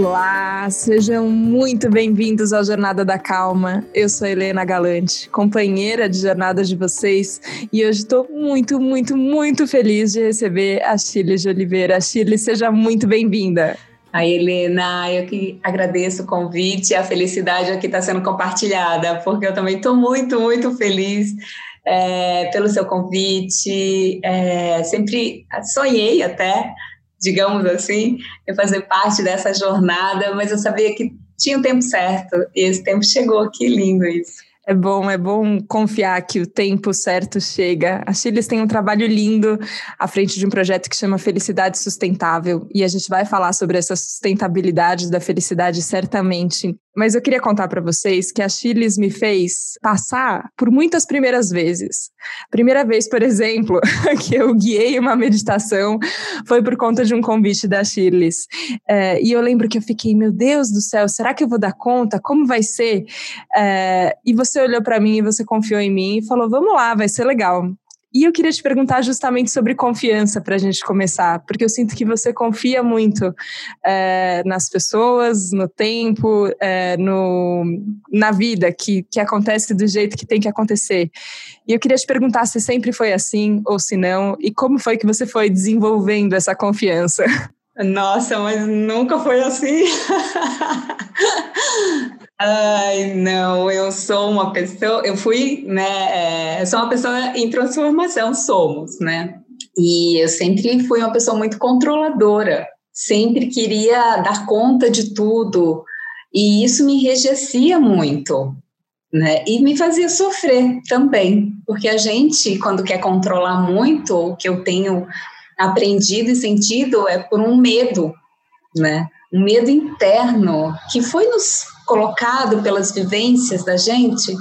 Olá, sejam muito bem-vindos ao Jornada da Calma. Eu sou Helena Galante, companheira de jornada de vocês, e hoje estou muito, muito, muito feliz de receber a Chile de Oliveira. Chile, seja muito bem-vinda. A Helena, eu que agradeço o convite, a felicidade aqui está sendo compartilhada, porque eu também estou muito, muito feliz é, pelo seu convite. É, sempre sonhei até digamos assim, em fazer parte dessa jornada, mas eu sabia que tinha o tempo certo e esse tempo chegou. Que lindo isso. É bom, é bom confiar que o tempo certo chega. A Chiles tem um trabalho lindo à frente de um projeto que chama Felicidade Sustentável e a gente vai falar sobre essa sustentabilidade da felicidade certamente mas eu queria contar para vocês que a Chiles me fez passar por muitas primeiras vezes. Primeira vez, por exemplo, que eu guiei uma meditação foi por conta de um convite da Chiles. É, e eu lembro que eu fiquei, meu Deus do céu, será que eu vou dar conta? Como vai ser? É, e você olhou para mim e você confiou em mim e falou: vamos lá, vai ser legal. E eu queria te perguntar justamente sobre confiança para a gente começar, porque eu sinto que você confia muito é, nas pessoas, no tempo, é, no, na vida que, que acontece do jeito que tem que acontecer. E eu queria te perguntar se sempre foi assim ou se não, e como foi que você foi desenvolvendo essa confiança. Nossa, mas nunca foi assim. Ai, não, eu sou uma pessoa, eu fui, né, é, sou uma pessoa em transformação, somos, né? E eu sempre fui uma pessoa muito controladora, sempre queria dar conta de tudo, e isso me enrijecia muito, né? E me fazia sofrer também, porque a gente, quando quer controlar muito, o que eu tenho aprendido e sentido é por um medo, né? Um medo interno que foi nos colocado pelas vivências da gente,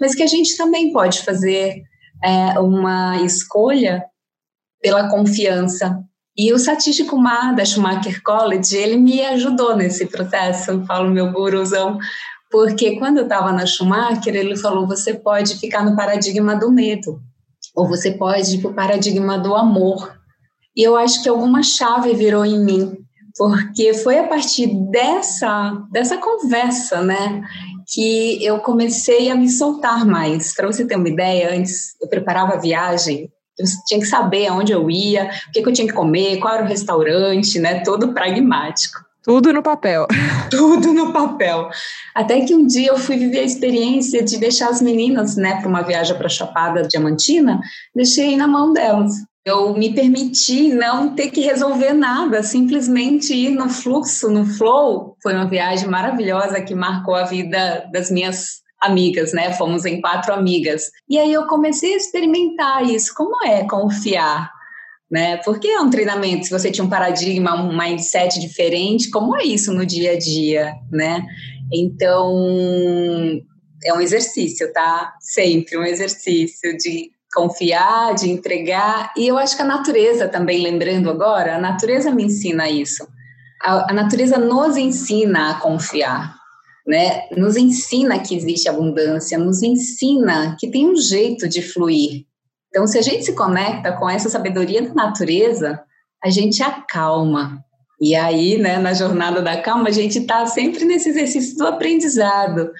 mas que a gente também pode fazer é, uma escolha pela confiança. E o Satish Kumar, da Schumacher College, ele me ajudou nesse processo, eu falo meu guruzão, porque quando eu estava na Schumacher, ele falou, você pode ficar no paradigma do medo, ou você pode ir para o paradigma do amor. E eu acho que alguma chave virou em mim, porque foi a partir dessa, dessa conversa, né, que eu comecei a me soltar mais. Para você ter uma ideia, antes eu preparava a viagem, eu tinha que saber aonde eu ia, o que, que eu tinha que comer, qual era o restaurante, né, todo pragmático. Tudo no papel. Tudo no papel. Até que um dia eu fui viver a experiência de deixar as meninas, né, para uma viagem para Chapada Diamantina, deixei na mão delas. Eu me permiti não ter que resolver nada, simplesmente ir no fluxo, no flow. Foi uma viagem maravilhosa que marcou a vida das minhas amigas, né? Fomos em quatro amigas. E aí eu comecei a experimentar isso. Como é confiar? Né? Porque é um treinamento, se você tinha um paradigma, um mindset diferente, como é isso no dia a dia, né? Então, é um exercício, tá? Sempre um exercício de confiar, de entregar. E eu acho que a natureza também, lembrando agora, a natureza me ensina isso. A, a natureza nos ensina a confiar, né? Nos ensina que existe abundância, nos ensina que tem um jeito de fluir. Então, se a gente se conecta com essa sabedoria da natureza, a gente acalma. E aí, né, na jornada da calma, a gente está sempre nesse exercício do aprendizado.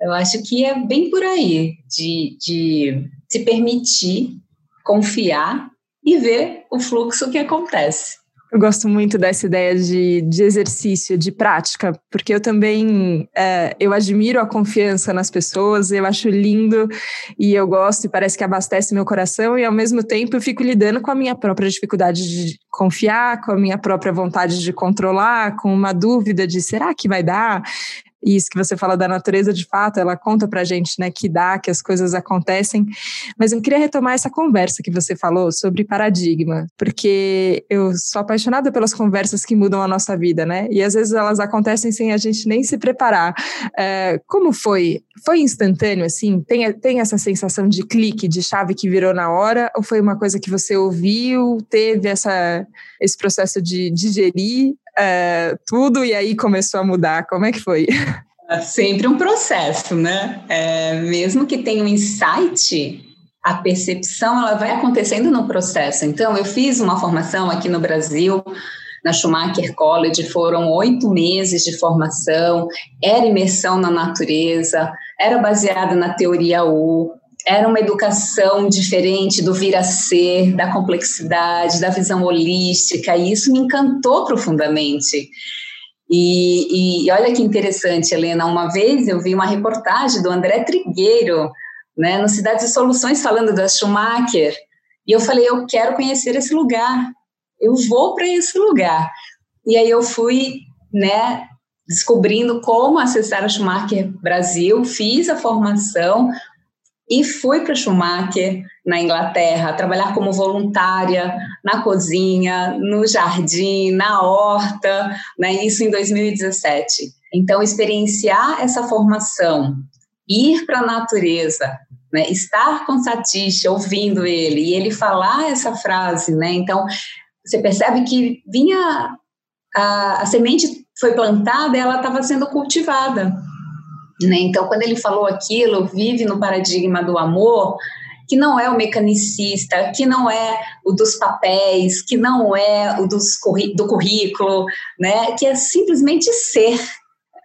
Eu acho que é bem por aí, de, de se permitir confiar e ver o fluxo que acontece. Eu gosto muito dessa ideia de, de exercício, de prática, porque eu também é, eu admiro a confiança nas pessoas, eu acho lindo e eu gosto e parece que abastece meu coração e ao mesmo tempo eu fico lidando com a minha própria dificuldade de confiar, com a minha própria vontade de controlar, com uma dúvida de será que vai dar? Isso que você fala da natureza, de fato, ela conta pra gente, né, que dá, que as coisas acontecem. Mas eu queria retomar essa conversa que você falou sobre paradigma, porque eu sou apaixonada pelas conversas que mudam a nossa vida, né? E às vezes elas acontecem sem a gente nem se preparar. É, como foi? Foi instantâneo, assim? Tem, tem essa sensação de clique, de chave que virou na hora? Ou foi uma coisa que você ouviu, teve essa, esse processo de digerir é, tudo e aí começou a mudar? Como é que foi? É sempre um processo, né? É, mesmo que tenha um insight, a percepção ela vai acontecendo no processo. Então, eu fiz uma formação aqui no Brasil na Schumacher College, foram oito meses de formação, era imersão na natureza, era baseada na teoria U, era uma educação diferente do vir a ser, da complexidade, da visão holística, e isso me encantou profundamente. E, e, olha que interessante, Helena, uma vez eu vi uma reportagem do André Trigueiro, né, no Cidades e Soluções, falando da Schumacher, e eu falei, eu quero conhecer esse lugar, eu vou para esse lugar. E aí eu fui, né, descobrindo como acessar a Schumacher Brasil, fiz a formação, e fui para Schumacher, na Inglaterra, trabalhar como voluntária na cozinha, no jardim, na horta, né, isso em 2017. Então, experienciar essa formação, ir para a natureza, né, estar com Satish, ouvindo ele, e ele falar essa frase, né, então, você percebe que vinha, a, a semente foi plantada ela estava sendo cultivada, né? Então, quando ele falou aquilo, vive no paradigma do amor, que não é o mecanicista, que não é o dos papéis, que não é o dos, do currículo, né? que é simplesmente ser.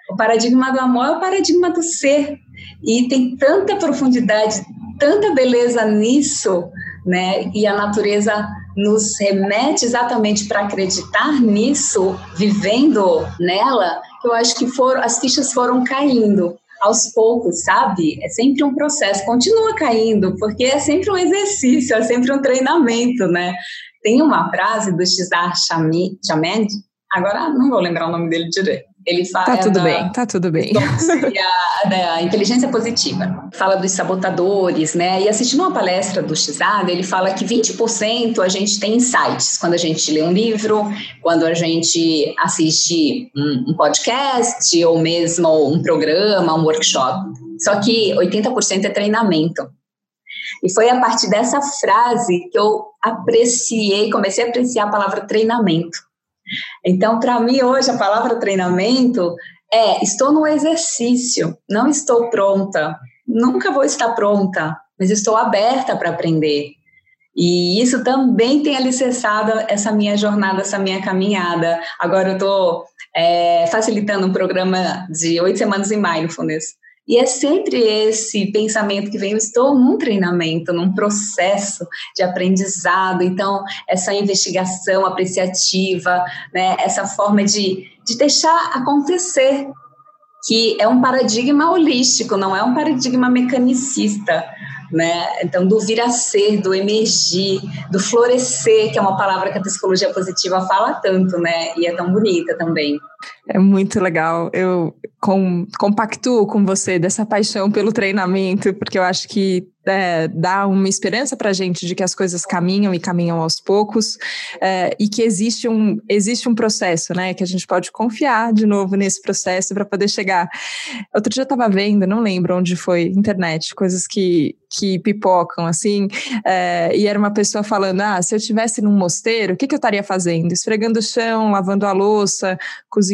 O paradigma do amor é o paradigma do ser. E tem tanta profundidade, tanta beleza nisso, né? e a natureza nos remete exatamente para acreditar nisso, vivendo nela, eu acho que foram, as fichas foram caindo aos poucos, sabe? É sempre um processo, continua caindo, porque é sempre um exercício, é sempre um treinamento, né? Tem uma frase do Cesar Chamed, agora não vou lembrar o nome dele direito, ele fala. Tá tudo bem, tá tudo bem. Da, da inteligência positiva. Fala dos sabotadores, né? E assistindo uma palestra do Xada, ele fala que 20% a gente tem insights quando a gente lê um livro, quando a gente assiste um, um podcast, ou mesmo um programa, um workshop. Só que 80% é treinamento. E foi a partir dessa frase que eu apreciei, comecei a apreciar a palavra treinamento. Então, para mim, hoje, a palavra treinamento é: estou no exercício, não estou pronta, nunca vou estar pronta, mas estou aberta para aprender. E isso também tem alicerçado essa minha jornada, essa minha caminhada. Agora eu estou é, facilitando um programa de oito semanas em mindfulness. E é sempre esse pensamento que vem, eu estou num treinamento, num processo de aprendizado, então essa investigação apreciativa, né, essa forma de, de deixar acontecer, que é um paradigma holístico, não é um paradigma mecanicista, né? Então, do vir a ser, do emergir, do florescer, que é uma palavra que a psicologia positiva fala tanto, né? E é tão bonita também. É muito legal. Eu com, compactuo com você dessa paixão pelo treinamento, porque eu acho que é, dá uma esperança para a gente de que as coisas caminham e caminham aos poucos é, e que existe um, existe um processo, né? Que a gente pode confiar de novo nesse processo para poder chegar. Outro dia eu estava vendo, não lembro onde foi, internet, coisas que, que pipocam, assim, é, e era uma pessoa falando: ah, se eu estivesse num mosteiro, o que, que eu estaria fazendo? Esfregando o chão, lavando a louça, cozinhando.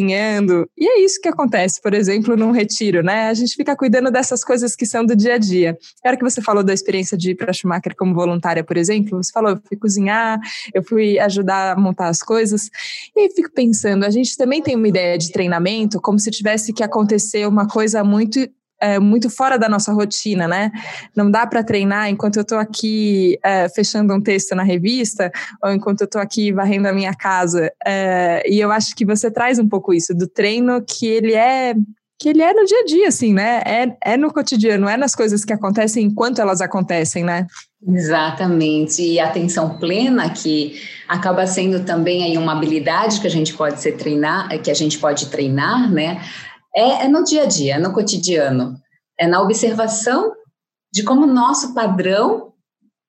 E é isso que acontece, por exemplo, num retiro, né? A gente fica cuidando dessas coisas que são do dia a dia. Era que você falou da experiência de ir para Schumacher como voluntária, por exemplo, você falou: eu fui cozinhar, eu fui ajudar a montar as coisas. E aí fico pensando: a gente também tem uma ideia de treinamento como se tivesse que acontecer uma coisa muito é, muito fora da nossa rotina, né? Não dá para treinar enquanto eu estou aqui é, fechando um texto na revista ou enquanto eu estou aqui varrendo a minha casa. É, e eu acho que você traz um pouco isso do treino que ele é que ele é no dia a dia, assim, né? É, é no cotidiano, é nas coisas que acontecem enquanto elas acontecem, né? Exatamente, e a atenção plena que acaba sendo também aí uma habilidade que a gente pode ser treinar, que a gente pode treinar, né? É, é no dia a dia, é no cotidiano, é na observação de como o nosso padrão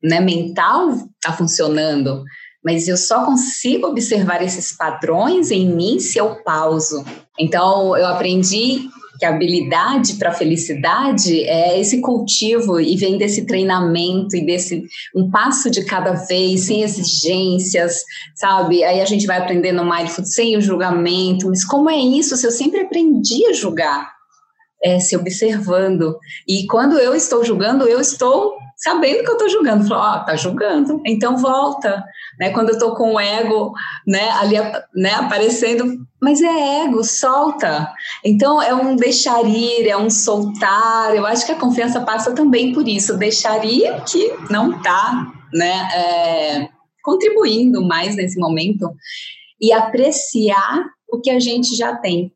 né, mental está funcionando, mas eu só consigo observar esses padrões em mim se eu pauso. Então, eu aprendi que a habilidade para a felicidade é esse cultivo e vem desse treinamento e desse um passo de cada vez, sem exigências, sabe? Aí a gente vai aprendendo mindfulness sem o julgamento, mas como é isso se eu sempre aprendi a julgar? é, se observando. E quando eu estou julgando, eu estou sabendo que eu estou julgando. Falo, ó, oh, tá julgando, então volta. Né? Quando eu estou com o ego né, ali né, aparecendo, mas é ego, solta. Então é um deixar ir, é um soltar. Eu acho que a confiança passa também por isso, deixar ir que não está né, é, contribuindo mais nesse momento e apreciar o que a gente já tem.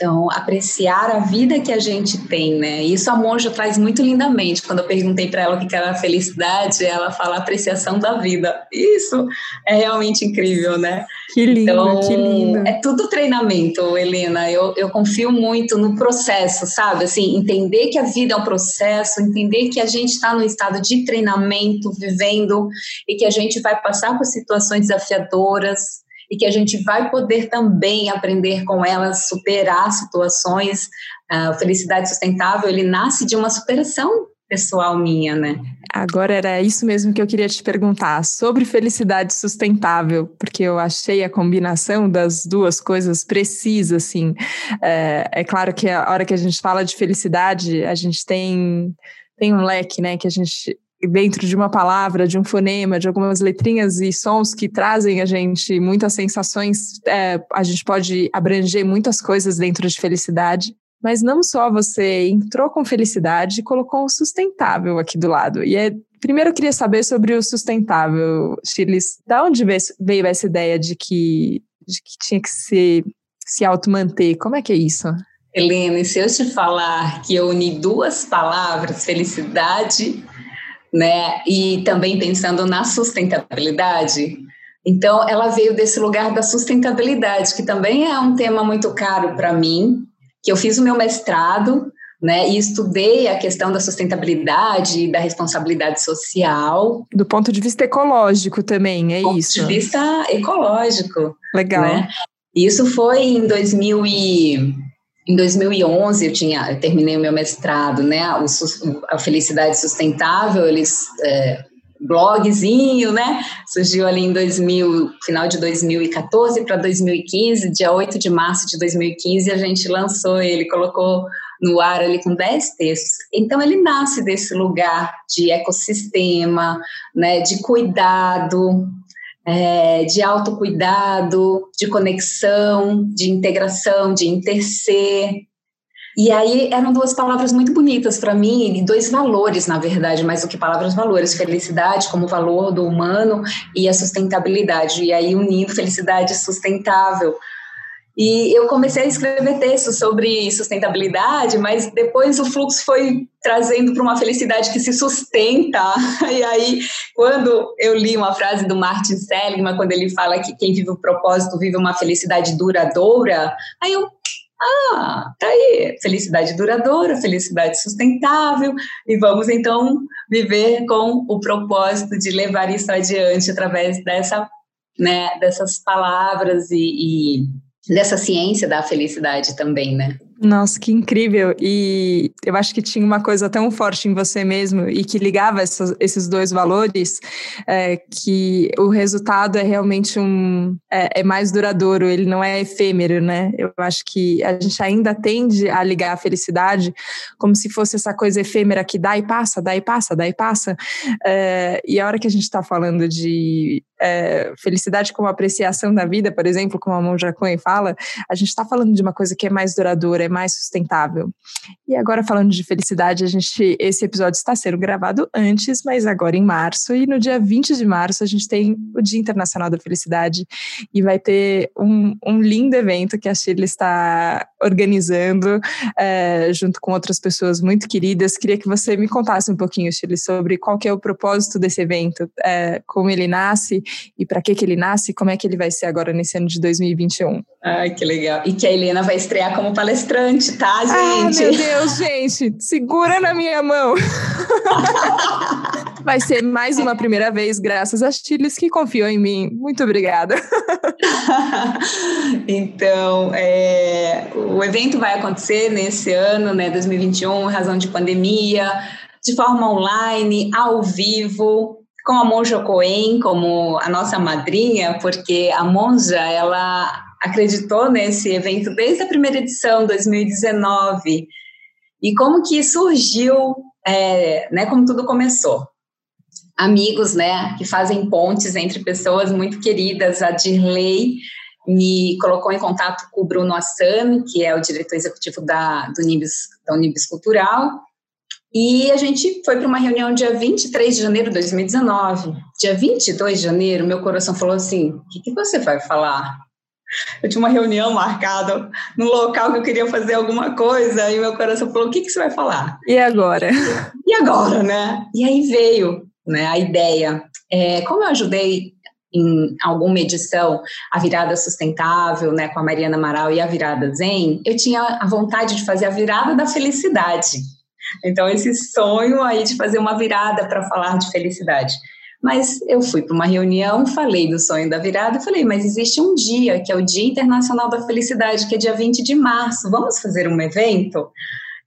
Então, apreciar a vida que a gente tem, né? Isso a Monja traz muito lindamente. Quando eu perguntei para ela o que era felicidade, ela fala apreciação da vida. Isso é realmente incrível, né? Que lindo, então, que lindo. É tudo treinamento, Helena. Eu, eu confio muito no processo, sabe? Assim, entender que a vida é um processo, entender que a gente está no estado de treinamento, vivendo, e que a gente vai passar por situações desafiadoras, e que a gente vai poder também aprender com elas, superar situações. A felicidade sustentável, ele nasce de uma superação pessoal minha, né? Agora era isso mesmo que eu queria te perguntar sobre felicidade sustentável, porque eu achei a combinação das duas coisas precisa, assim. É, é claro que a hora que a gente fala de felicidade, a gente tem tem um leque, né, que a gente dentro de uma palavra, de um fonema, de algumas letrinhas e sons que trazem a gente muitas sensações, é, a gente pode abranger muitas coisas dentro de felicidade. Mas não só você entrou com felicidade, colocou o sustentável aqui do lado. E é, primeiro eu queria saber sobre o sustentável, Chiles. Da onde veio essa ideia de que, de que tinha que se, se auto-manter? Como é que é isso? Helena, se eu te falar que eu uni duas palavras, felicidade né? E também pensando na sustentabilidade. Então, ela veio desse lugar da sustentabilidade, que também é um tema muito caro para mim, que eu fiz o meu mestrado, né, e estudei a questão da sustentabilidade e da responsabilidade social. Do ponto de vista ecológico também, é Do isso? Do ponto de vista ecológico. Legal. Né? Isso foi em 2000 e em 2011 eu tinha, eu terminei o meu mestrado, né? O, a felicidade sustentável, eles é, blogzinho, né? Surgiu ali em 2000, final de 2014 para 2015, dia 8 de março de 2015, a gente lançou ele, colocou no ar ali com 10 textos. Então ele nasce desse lugar de ecossistema, né, de cuidado, é, de autocuidado, de conexão, de integração, de interser. E aí eram duas palavras muito bonitas para mim, e dois valores, na verdade, mais do que palavras valores, felicidade como valor do humano e a sustentabilidade. E aí unindo felicidade sustentável, e eu comecei a escrever textos sobre sustentabilidade, mas depois o fluxo foi trazendo para uma felicidade que se sustenta. E aí, quando eu li uma frase do Martin Seligman, quando ele fala que quem vive o propósito vive uma felicidade duradoura, aí eu ah, tá aí, felicidade duradoura, felicidade sustentável, e vamos então viver com o propósito de levar isso adiante através dessa, né, dessas palavras e, e dessa ciência da felicidade também, né? Nossa, que incrível! E eu acho que tinha uma coisa tão forte em você mesmo e que ligava esses dois valores é, que o resultado é realmente um é, é, mais duradouro, ele não é efêmero, né? Eu acho que a gente ainda tende a ligar a felicidade como se fosse essa coisa efêmera que dá e passa, dá e passa, dá e passa. É, e a hora que a gente está falando de é, felicidade como apreciação da vida, por exemplo, como a Monja Cohen fala, a gente está falando de uma coisa que é mais duradoura, é mais sustentável. E agora falando de felicidade, a gente esse episódio está sendo gravado antes, mas agora em março e no dia 20 de março a gente tem o Dia Internacional da Felicidade e vai ter um, um lindo evento que a Shirley está organizando é, junto com outras pessoas muito queridas. Queria que você me contasse um pouquinho, Shirley, sobre qual que é o propósito desse evento, é, como ele nasce e para que que ele nasce, e como é que ele vai ser agora nesse ano de 2021. Ai, que legal. E que a Helena vai estrear como palestrante, tá, gente? Ah, meu Deus, gente, segura na minha mão. vai ser mais uma primeira vez, graças a Chiles que confiou em mim. Muito obrigada. então, é, o evento vai acontecer nesse ano, né, 2021, razão de pandemia, de forma online, ao vivo, com a Monja Coen como a nossa madrinha, porque a Monja, ela acreditou nesse evento desde a primeira edição, 2019, E como que surgiu, é, né, como tudo começou? Amigos, né, que fazem pontes entre pessoas muito queridas. A Dirley me colocou em contato com o Bruno Assami, que é o diretor executivo da, do Nibis, da Unibis Cultural, e a gente foi para uma reunião dia 23 de janeiro de 2019. Dia 22 de janeiro, meu coração falou assim: o que, que você vai falar? Eu tinha uma reunião marcada no local que eu queria fazer alguma coisa, e meu coração falou: o que, que você vai falar? E agora? E agora, né? E aí veio né, a ideia. É, como eu ajudei em alguma edição a virada sustentável, né, com a Mariana Amaral e a virada Zen, eu tinha a vontade de fazer a virada da felicidade. Então, esse sonho aí de fazer uma virada para falar de felicidade. Mas eu fui para uma reunião, falei do sonho da virada falei, mas existe um dia, que é o Dia Internacional da Felicidade, que é dia 20 de março, vamos fazer um evento?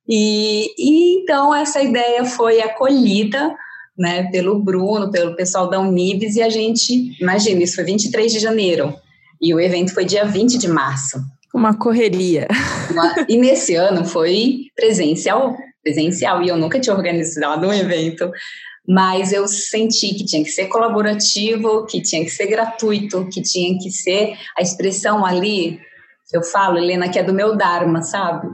E, e então essa ideia foi acolhida né, pelo Bruno, pelo pessoal da Unibis, e a gente, imagina, isso foi 23 de janeiro, e o evento foi dia 20 de março. Uma correria. Uma, e nesse ano foi presencial, presencial, e eu nunca tinha organizado um evento, mas eu senti que tinha que ser colaborativo, que tinha que ser gratuito, que tinha que ser a expressão ali, eu falo, Helena, que é do meu Dharma, sabe?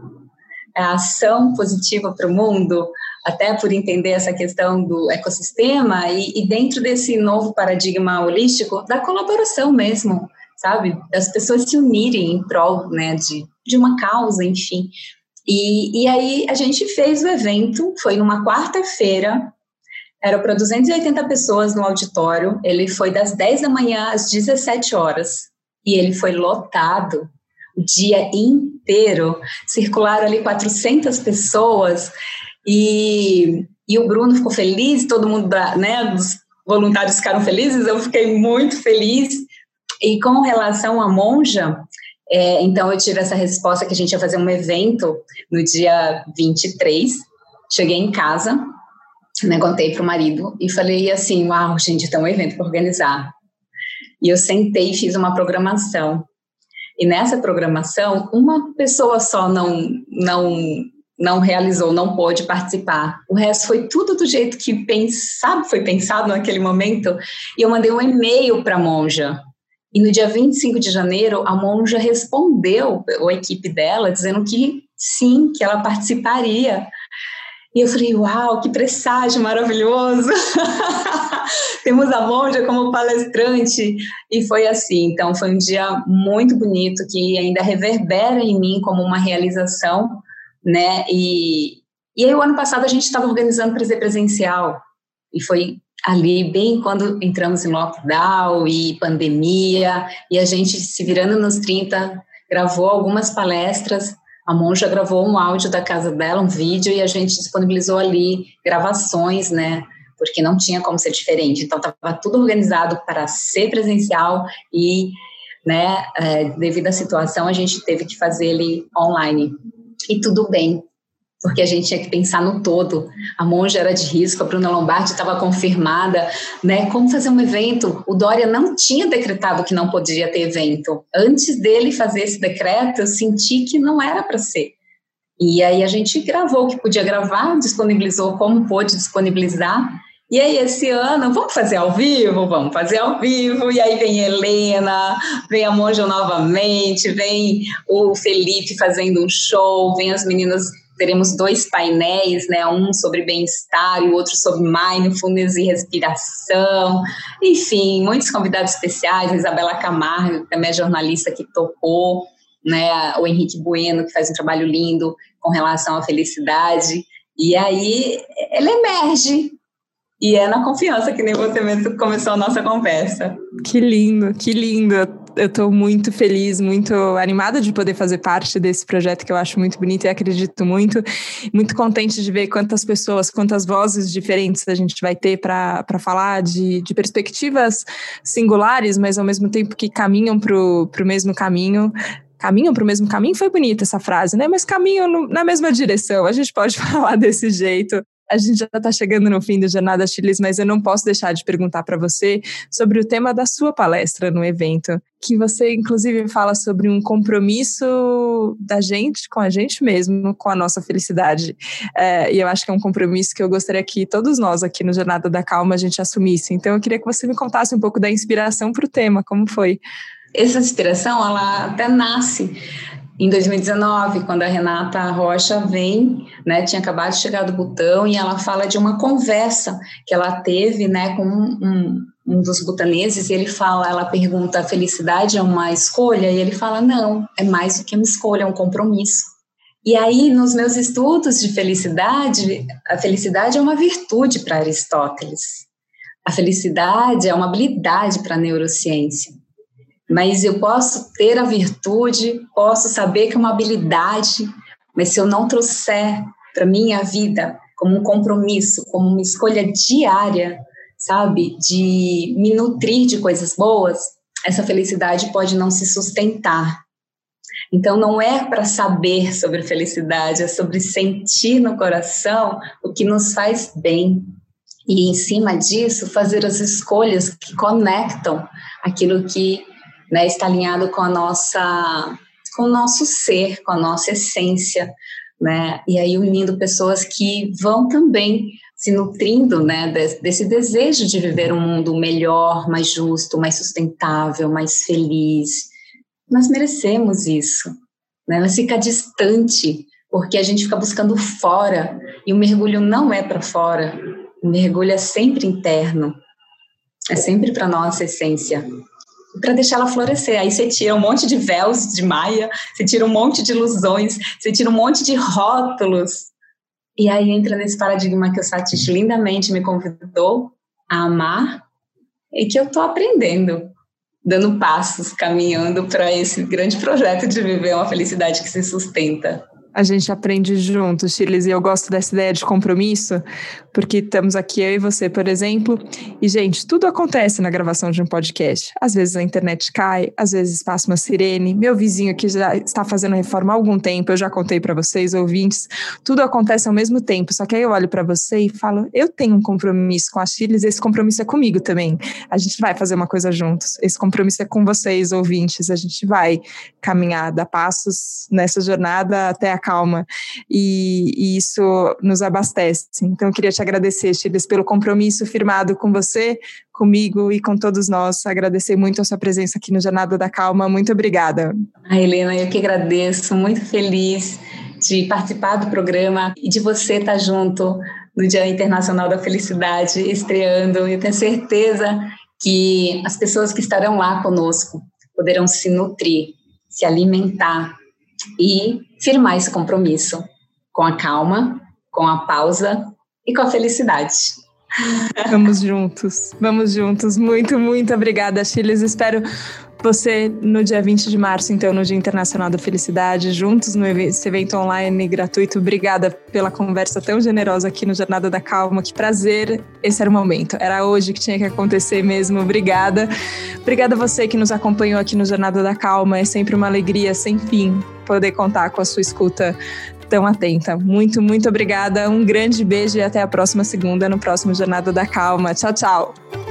É a ação positiva para o mundo, até por entender essa questão do ecossistema e, e, dentro desse novo paradigma holístico, da colaboração mesmo, sabe? Das pessoas se unirem em prol né, de, de uma causa, enfim. E, e aí a gente fez o evento, foi numa quarta-feira, era para 280 pessoas no auditório, ele foi das 10 da manhã às 17 horas, e ele foi lotado o dia inteiro, circularam ali 400 pessoas, e, e o Bruno ficou feliz, todo mundo, né, os voluntários ficaram felizes, eu fiquei muito feliz, e com relação à monja, é, então eu tive essa resposta que a gente ia fazer um evento no dia 23. Cheguei em casa, né, contei para o marido e falei assim: Uau, gente, tem um evento para organizar. E eu sentei e fiz uma programação. E nessa programação, uma pessoa só não, não, não realizou, não pôde participar. O resto foi tudo do jeito que pensado, foi pensado naquele momento. E eu mandei um e-mail para a monja e no dia 25 de janeiro, a monja respondeu, a equipe dela, dizendo que sim, que ela participaria. E eu falei, uau, que presságio maravilhoso! Temos a monja como palestrante. E foi assim. Então, foi um dia muito bonito que ainda reverbera em mim como uma realização, né? E, e aí, o ano passado, a gente estava organizando presencial. E foi ali bem quando entramos em lockdown e pandemia, e a gente se virando nos 30, gravou algumas palestras, a Monja gravou um áudio da casa dela, um vídeo, e a gente disponibilizou ali gravações, né, porque não tinha como ser diferente, então estava tudo organizado para ser presencial e, né, é, devido à situação, a gente teve que fazer ele online. E tudo bem, porque a gente tinha que pensar no todo. A monja era de risco, a Bruna Lombardi estava confirmada, né? Como fazer um evento? O Dória não tinha decretado que não podia ter evento. Antes dele fazer esse decreto, eu senti que não era para ser. E aí a gente gravou o que podia gravar, disponibilizou como pôde disponibilizar. E aí, esse ano, vamos fazer ao vivo? Vamos fazer ao vivo. E aí vem Helena, vem a Monja novamente, vem o Felipe fazendo um show, vem as meninas teremos dois painéis, né, um sobre bem-estar e o outro sobre mindfulness e respiração. Enfim, muitos convidados especiais, Isabela Camargo, que também é jornalista que topou, né, o Henrique Bueno, que faz um trabalho lindo com relação à felicidade. E aí ele emerge e é na confiança que nem você mesmo começou a nossa conversa. Que lindo, que lindo. Eu estou muito feliz, muito animada de poder fazer parte desse projeto que eu acho muito bonito e acredito muito. Muito contente de ver quantas pessoas, quantas vozes diferentes a gente vai ter para falar de, de perspectivas singulares, mas ao mesmo tempo que caminham para o mesmo caminho caminham para o mesmo caminho, foi bonita essa frase, né? Mas caminham no, na mesma direção, a gente pode falar desse jeito. A gente já está chegando no fim do Jornada Chiles, mas eu não posso deixar de perguntar para você sobre o tema da sua palestra no evento, que você inclusive fala sobre um compromisso da gente com a gente mesmo, com a nossa felicidade. É, e eu acho que é um compromisso que eu gostaria que todos nós aqui no Jornada da Calma a gente assumisse. Então eu queria que você me contasse um pouco da inspiração para o tema, como foi? Essa inspiração, ela até nasce em 2019, quando a Renata Rocha vem, né, tinha acabado de chegar do Butão e ela fala de uma conversa que ela teve, né, com um, um dos butaneses e ele fala, ela pergunta, a felicidade é uma escolha? E ele fala, não, é mais do que uma escolha, é um compromisso. E aí, nos meus estudos de felicidade, a felicidade é uma virtude para Aristóteles. A felicidade é uma habilidade para a neurociência mas eu posso ter a virtude, posso saber que é uma habilidade, mas se eu não trouxer para minha vida como um compromisso, como uma escolha diária, sabe, de me nutrir de coisas boas, essa felicidade pode não se sustentar. Então não é para saber sobre felicidade, é sobre sentir no coração o que nos faz bem. E em cima disso, fazer as escolhas que conectam aquilo que né, está alinhado com a nossa, com o nosso ser, com a nossa essência, né, e aí unindo pessoas que vão também se nutrindo, né, desse, desejo de viver um mundo melhor, mais justo, mais sustentável, mais feliz. Nós merecemos isso, né, mas fica distante, porque a gente fica buscando fora, e o mergulho não é para fora, o mergulho é sempre interno, é sempre para nossa essência para deixar ela florescer. Aí você tira um monte de véus de maia, você tira um monte de ilusões, você tira um monte de rótulos. E aí entra nesse paradigma que o Satish lindamente me convidou a amar e que eu estou aprendendo, dando passos, caminhando para esse grande projeto de viver uma felicidade que se sustenta a gente aprende juntos, Chiles, e eu gosto dessa ideia de compromisso, porque estamos aqui, eu e você, por exemplo, e, gente, tudo acontece na gravação de um podcast. Às vezes a internet cai, às vezes passa uma sirene, meu vizinho que já está fazendo reforma há algum tempo, eu já contei para vocês, ouvintes, tudo acontece ao mesmo tempo, só que aí eu olho para você e falo, eu tenho um compromisso com a Chiles, esse compromisso é comigo também. A gente vai fazer uma coisa juntos, esse compromisso é com vocês, ouvintes, a gente vai caminhar, dar passos nessa jornada até a calma. E, e isso nos abastece. Então, eu queria te agradecer, Chiles, pelo compromisso firmado com você, comigo e com todos nós. Agradecer muito a sua presença aqui no Jornada da Calma. Muito obrigada. A Helena, eu que agradeço, muito feliz de participar do programa e de você estar junto no Dia Internacional da Felicidade, estreando. Eu tenho certeza que as pessoas que estarão lá conosco poderão se nutrir, se alimentar e firmar esse compromisso com a calma, com a pausa e com a felicidade. Vamos juntos, vamos juntos. Muito, muito obrigada, Chiles. Espero você no dia 20 de março, então, no Dia Internacional da Felicidade, juntos no evento online gratuito. Obrigada pela conversa tão generosa aqui no Jornada da Calma. Que prazer. Esse era o momento. Era hoje que tinha que acontecer mesmo. Obrigada. Obrigada a você que nos acompanhou aqui no Jornada da Calma. É sempre uma alegria sem fim poder contar com a sua escuta tão atenta. Muito, muito obrigada. Um grande beijo e até a próxima segunda no próximo Jornada da Calma. Tchau, tchau.